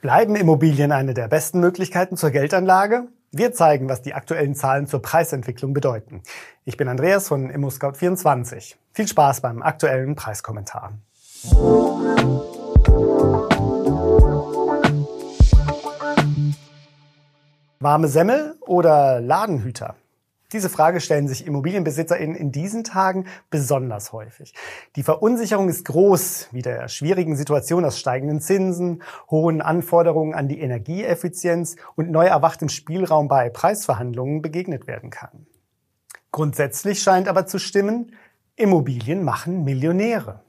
Bleiben Immobilien eine der besten Möglichkeiten zur Geldanlage? Wir zeigen, was die aktuellen Zahlen zur Preisentwicklung bedeuten. Ich bin Andreas von ImmoScout24. Viel Spaß beim aktuellen Preiskommentar. Warme Semmel oder Ladenhüter? Diese Frage stellen sich ImmobilienbesitzerInnen in diesen Tagen besonders häufig. Die Verunsicherung ist groß, wie der schwierigen Situation aus steigenden Zinsen, hohen Anforderungen an die Energieeffizienz und neu erwachtem Spielraum bei Preisverhandlungen begegnet werden kann. Grundsätzlich scheint aber zu stimmen, Immobilien machen Millionäre.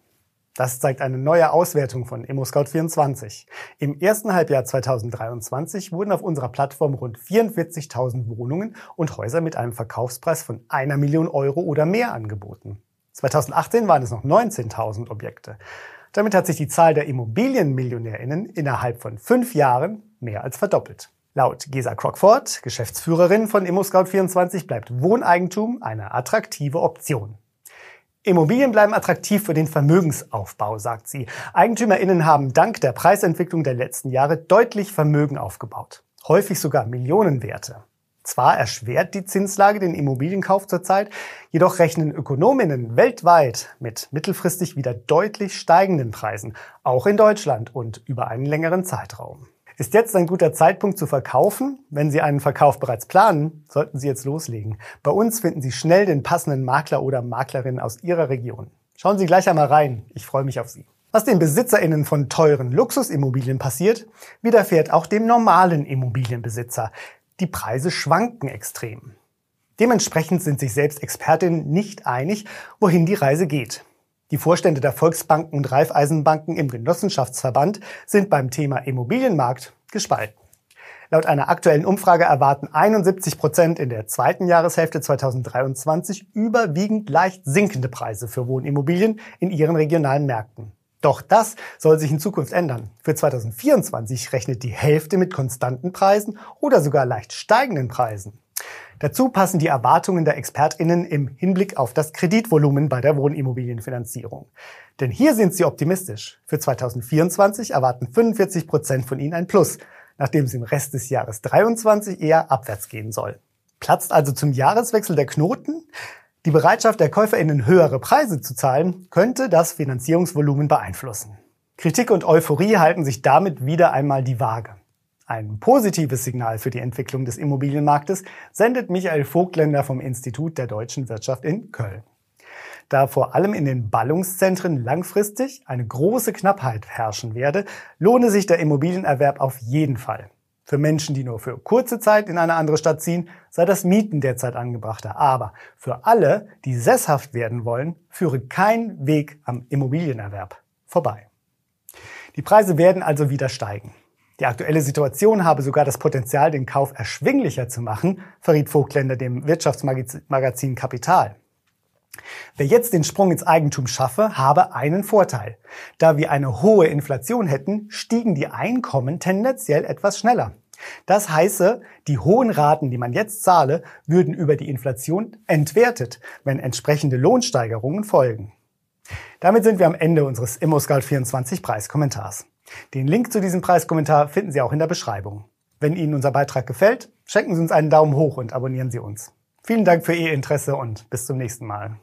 Das zeigt eine neue Auswertung von ImmoScout24. Im ersten Halbjahr 2023 wurden auf unserer Plattform rund 44.000 Wohnungen und Häuser mit einem Verkaufspreis von einer Million Euro oder mehr angeboten. 2018 waren es noch 19.000 Objekte. Damit hat sich die Zahl der Immobilienmillionärinnen innerhalb von fünf Jahren mehr als verdoppelt. Laut Gesa Crockford, Geschäftsführerin von ImmoScout24, bleibt Wohneigentum eine attraktive Option. Immobilien bleiben attraktiv für den Vermögensaufbau, sagt sie. EigentümerInnen haben dank der Preisentwicklung der letzten Jahre deutlich Vermögen aufgebaut. Häufig sogar Millionenwerte. Zwar erschwert die Zinslage den Immobilienkauf zurzeit, jedoch rechnen Ökonominnen weltweit mit mittelfristig wieder deutlich steigenden Preisen, auch in Deutschland und über einen längeren Zeitraum. Ist jetzt ein guter Zeitpunkt zu verkaufen? Wenn Sie einen Verkauf bereits planen, sollten Sie jetzt loslegen. Bei uns finden Sie schnell den passenden Makler oder Maklerin aus Ihrer Region. Schauen Sie gleich einmal rein. Ich freue mich auf Sie. Was den BesitzerInnen von teuren Luxusimmobilien passiert, widerfährt auch dem normalen Immobilienbesitzer. Die Preise schwanken extrem. Dementsprechend sind sich selbst Expertinnen nicht einig, wohin die Reise geht. Die Vorstände der Volksbanken und Raiffeisenbanken im Genossenschaftsverband sind beim Thema Immobilienmarkt gespalten. Laut einer aktuellen Umfrage erwarten 71 Prozent in der zweiten Jahreshälfte 2023 überwiegend leicht sinkende Preise für Wohnimmobilien in ihren regionalen Märkten. Doch das soll sich in Zukunft ändern. Für 2024 rechnet die Hälfte mit konstanten Preisen oder sogar leicht steigenden Preisen. Dazu passen die Erwartungen der ExpertInnen im Hinblick auf das Kreditvolumen bei der Wohnimmobilienfinanzierung. Denn hier sind sie optimistisch. Für 2024 erwarten 45 Prozent von ihnen ein Plus, nachdem es im Rest des Jahres 23 eher abwärts gehen soll. Platzt also zum Jahreswechsel der Knoten? Die Bereitschaft der KäuferInnen höhere Preise zu zahlen, könnte das Finanzierungsvolumen beeinflussen. Kritik und Euphorie halten sich damit wieder einmal die Waage. Ein positives Signal für die Entwicklung des Immobilienmarktes sendet Michael Vogtländer vom Institut der deutschen Wirtschaft in Köln. Da vor allem in den Ballungszentren langfristig eine große Knappheit herrschen werde, lohne sich der Immobilienerwerb auf jeden Fall. Für Menschen, die nur für kurze Zeit in eine andere Stadt ziehen, sei das Mieten derzeit angebrachter. Aber für alle, die sesshaft werden wollen, führe kein Weg am Immobilienerwerb vorbei. Die Preise werden also wieder steigen. Die aktuelle Situation habe sogar das Potenzial, den Kauf erschwinglicher zu machen, verriet Vogtländer dem Wirtschaftsmagazin Kapital. Wer jetzt den Sprung ins Eigentum schaffe, habe einen Vorteil. Da wir eine hohe Inflation hätten, stiegen die Einkommen tendenziell etwas schneller. Das heiße, die hohen Raten, die man jetzt zahle, würden über die Inflation entwertet, wenn entsprechende Lohnsteigerungen folgen. Damit sind wir am Ende unseres ImmoScout24 Preiskommentars. Den Link zu diesem Preiskommentar finden Sie auch in der Beschreibung. Wenn Ihnen unser Beitrag gefällt, schenken Sie uns einen Daumen hoch und abonnieren Sie uns. Vielen Dank für Ihr Interesse und bis zum nächsten Mal.